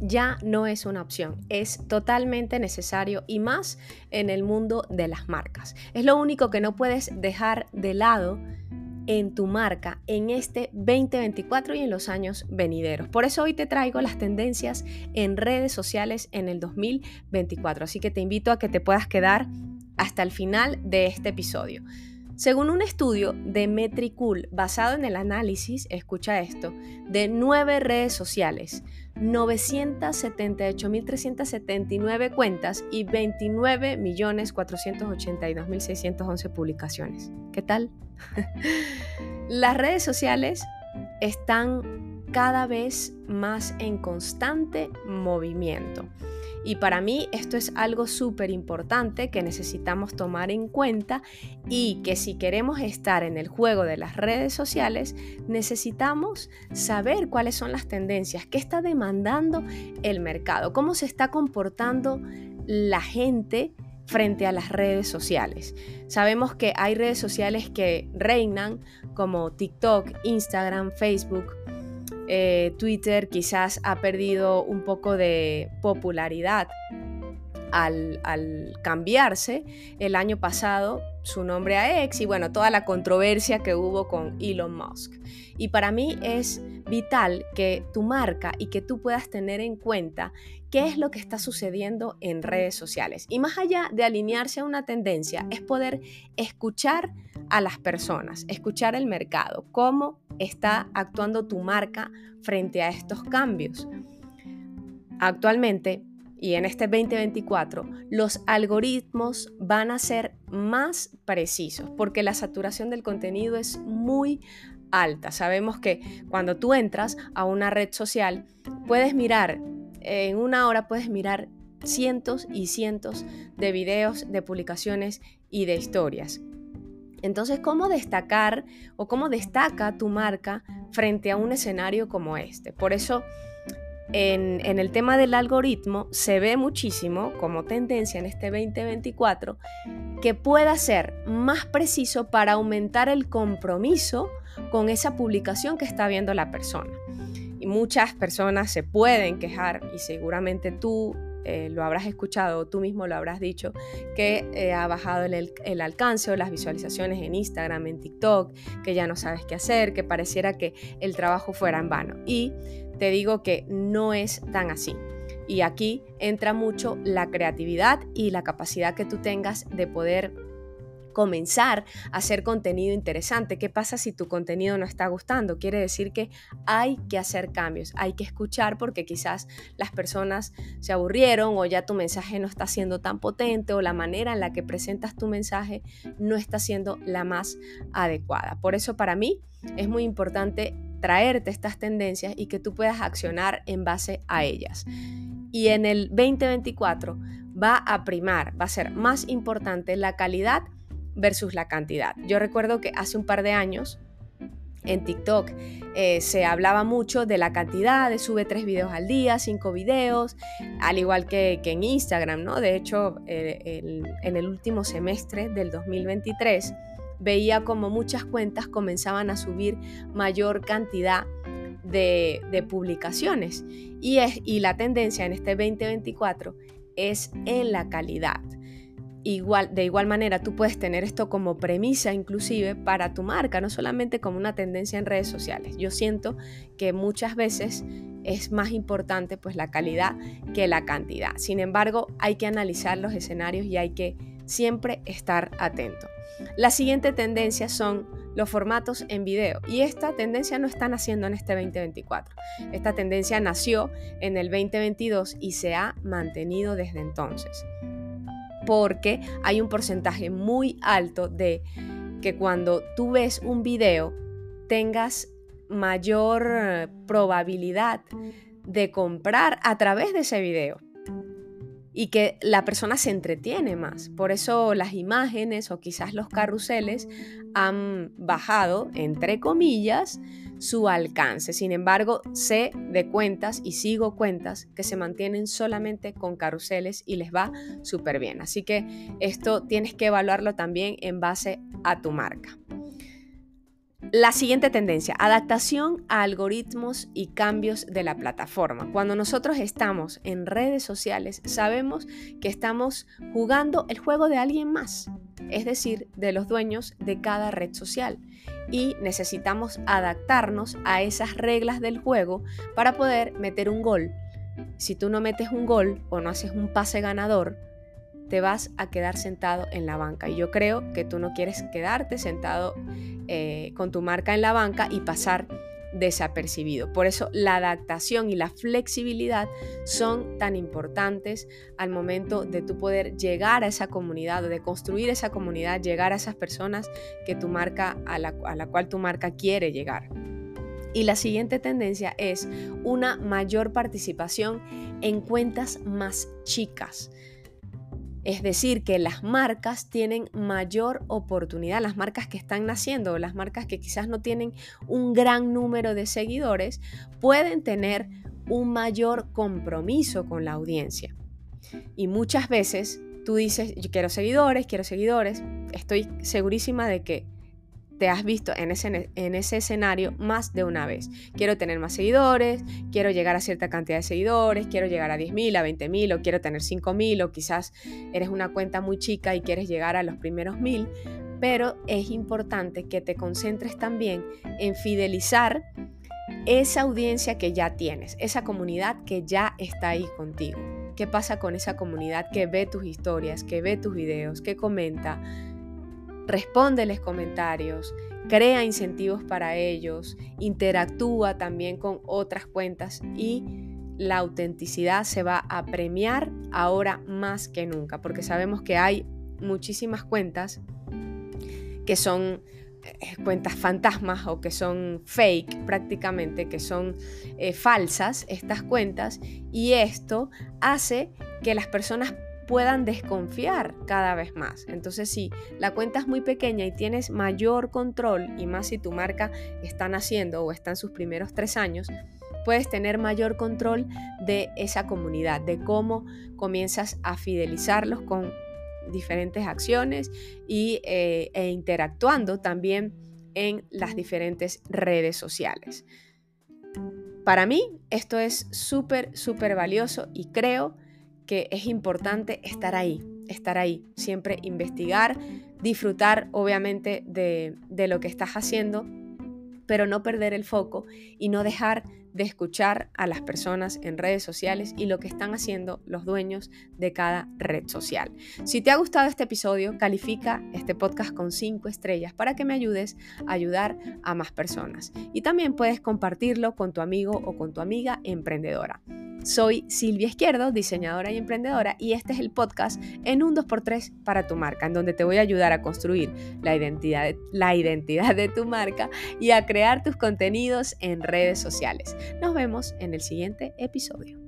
ya no es una opción, es totalmente necesario y más en el mundo de las marcas. Es lo único que no puedes dejar de lado en tu marca en este 2024 y en los años venideros. Por eso hoy te traigo las tendencias en redes sociales en el 2024. Así que te invito a que te puedas quedar hasta el final de este episodio. Según un estudio de Metricool basado en el análisis, escucha esto, de nueve redes sociales, 978.379 cuentas y 29.482.611 publicaciones. ¿Qué tal? Las redes sociales están cada vez más en constante movimiento. Y para mí esto es algo súper importante que necesitamos tomar en cuenta y que si queremos estar en el juego de las redes sociales, necesitamos saber cuáles son las tendencias, qué está demandando el mercado, cómo se está comportando la gente frente a las redes sociales. Sabemos que hay redes sociales que reinan como TikTok, Instagram, Facebook, eh, Twitter quizás ha perdido un poco de popularidad al, cambiarse el año pasado su nombre a X y bueno, toda la controversia que hubo con Elon Musk. Y para mí es vital que tu marca y que tú puedas tener en cuenta qué es lo que está sucediendo en redes sociales. Y más allá de alinearse a una tendencia, es poder escuchar a las personas, escuchar el mercado, cómo está actuando tu marca frente a estos cambios. Actualmente, y en este 2024, los algoritmos van a ser más precisos porque la saturación del contenido es muy alta. Sabemos que cuando tú entras a una red social, puedes mirar, en una hora puedes mirar cientos y cientos de videos, de publicaciones y de historias. Entonces, ¿cómo destacar o cómo destaca tu marca frente a un escenario como este? Por eso, en, el tema del algoritmo se ve muchísimo como tendencia en este 2024 que pueda ser más preciso para aumentar el compromiso con esa publicación que está viendo la persona. Y muchas personas se pueden quejar y seguramente tú eh, lo habrás escuchado, tú mismo lo habrás dicho, que eh, ha bajado el, el, alcance o las visualizaciones en Instagram, en TikTok, que ya no sabes qué hacer, que pareciera que el trabajo fuera en vano. Y te digo que no es tan así. Y aquí entra mucho la creatividad y la capacidad que tú tengas de poder comenzar a hacer contenido interesante. ¿Qué pasa si tu contenido no está gustando? Quiere decir que hay que hacer cambios, hay que escuchar porque quizás las personas se aburrieron o ya tu mensaje no está siendo tan potente o la manera en la que presentas tu mensaje no está siendo la más adecuada. Por eso para mí es muy importante traerte estas tendencias y que tú puedas accionar en base a ellas. Y en el 2024 va a primar, va a ser más importante la calidad versus la cantidad. Yo recuerdo que hace un par de años en TikTok eh, se hablaba mucho de la cantidad, de sube tres videos al día, cinco videos, al igual que, en Instagram, ¿no? De hecho, eh, en el último semestre del 2023 veía como muchas cuentas comenzaban a subir mayor cantidad de, publicaciones y, es, y la tendencia en este 2024 es en la calidad. Igual, de igual manera, tú puedes tener esto como premisa inclusive para tu marca, no solamente como una tendencia en redes sociales. Yo siento que muchas veces es más importante pues la calidad que la cantidad. Sin embargo, hay que analizar los escenarios y hay que siempre estar atento. La siguiente tendencia son los formatos en video y esta tendencia no está naciendo en este 2024. Esta tendencia nació en el 2022 y se ha mantenido desde entonces porque hay un porcentaje muy alto de que cuando tú ves un video tengas mayor probabilidad de comprar a través de ese video y que la persona se entretiene más. Por eso las imágenes o quizás los carruseles han bajado, entre comillas, su alcance. Sin embargo, sé de cuentas y sigo cuentas que se mantienen solamente con carruseles y les va súper bien. Así que esto tienes que evaluarlo también en base a tu marca. La siguiente tendencia, adaptación a algoritmos y cambios de la plataforma. Cuando nosotros estamos en redes sociales, sabemos que estamos jugando el juego de alguien más, es decir, de los dueños de cada red social. Y necesitamos adaptarnos a esas reglas del juego para poder meter un gol. Si tú no metes un gol o no haces un pase ganador, te vas a quedar sentado en la banca. Y yo creo que tú no quieres quedarte sentado eh, con tu marca en la banca y pasar desapercibido. Por eso la adaptación y la flexibilidad son tan importantes al momento de tu poder llegar a esa comunidad o de construir esa comunidad, llegar a esas personas que tu marca a la, a la cual tu marca quiere llegar. Y la siguiente tendencia es una mayor participación en cuentas más chicas. Es decir, que las marcas tienen mayor oportunidad, las marcas que están naciendo, las marcas que quizás no tienen un gran número de seguidores, pueden tener un mayor compromiso con la audiencia. Y muchas veces tú dices, yo quiero seguidores, quiero seguidores, estoy segurísima de que te has visto en ese, en ese escenario más de una vez. Quiero tener más seguidores, quiero llegar a cierta cantidad de seguidores, quiero llegar a 10.000, a 20.000 o quiero tener 5.000 o quizás eres una cuenta muy chica y quieres llegar a los primeros 1.000, pero es importante que te concentres también en fidelizar esa audiencia que ya tienes, esa comunidad que ya está ahí contigo. ¿Qué pasa con esa comunidad que ve tus historias, que ve tus videos, que comenta? Respóndeles comentarios, crea incentivos para ellos, interactúa también con otras cuentas y la autenticidad se va a premiar ahora más que nunca, porque sabemos que hay muchísimas cuentas que son eh, cuentas fantasmas o que son fake prácticamente, que son eh, falsas estas cuentas y esto hace que las personas puedan desconfiar cada vez más. Entonces, si la cuenta es muy pequeña y tienes mayor control, y más si tu marca está naciendo o está en sus primeros tres años, puedes tener mayor control de esa comunidad, de cómo comienzas a fidelizarlos con diferentes acciones y, eh, e interactuando también en las diferentes redes sociales. Para mí esto es súper, súper valioso y creo que es importante estar ahí, estar ahí, siempre investigar, disfrutar obviamente de, lo que estás haciendo, pero no perder el foco y no dejar de escuchar a las personas en redes sociales y lo que están haciendo los dueños de cada red social. Si te ha gustado este episodio, califica este podcast con 5 estrellas para que me ayudes a ayudar a más personas. Y también puedes compartirlo con tu amigo o con tu amiga emprendedora. Soy Silvia Izquierdo, diseñadora y emprendedora, y este es el podcast en un 2x3 para tu marca, en donde te voy a ayudar a construir la identidad, la identidad de tu marca y a crear tus contenidos en redes sociales. Nos vemos en el siguiente episodio.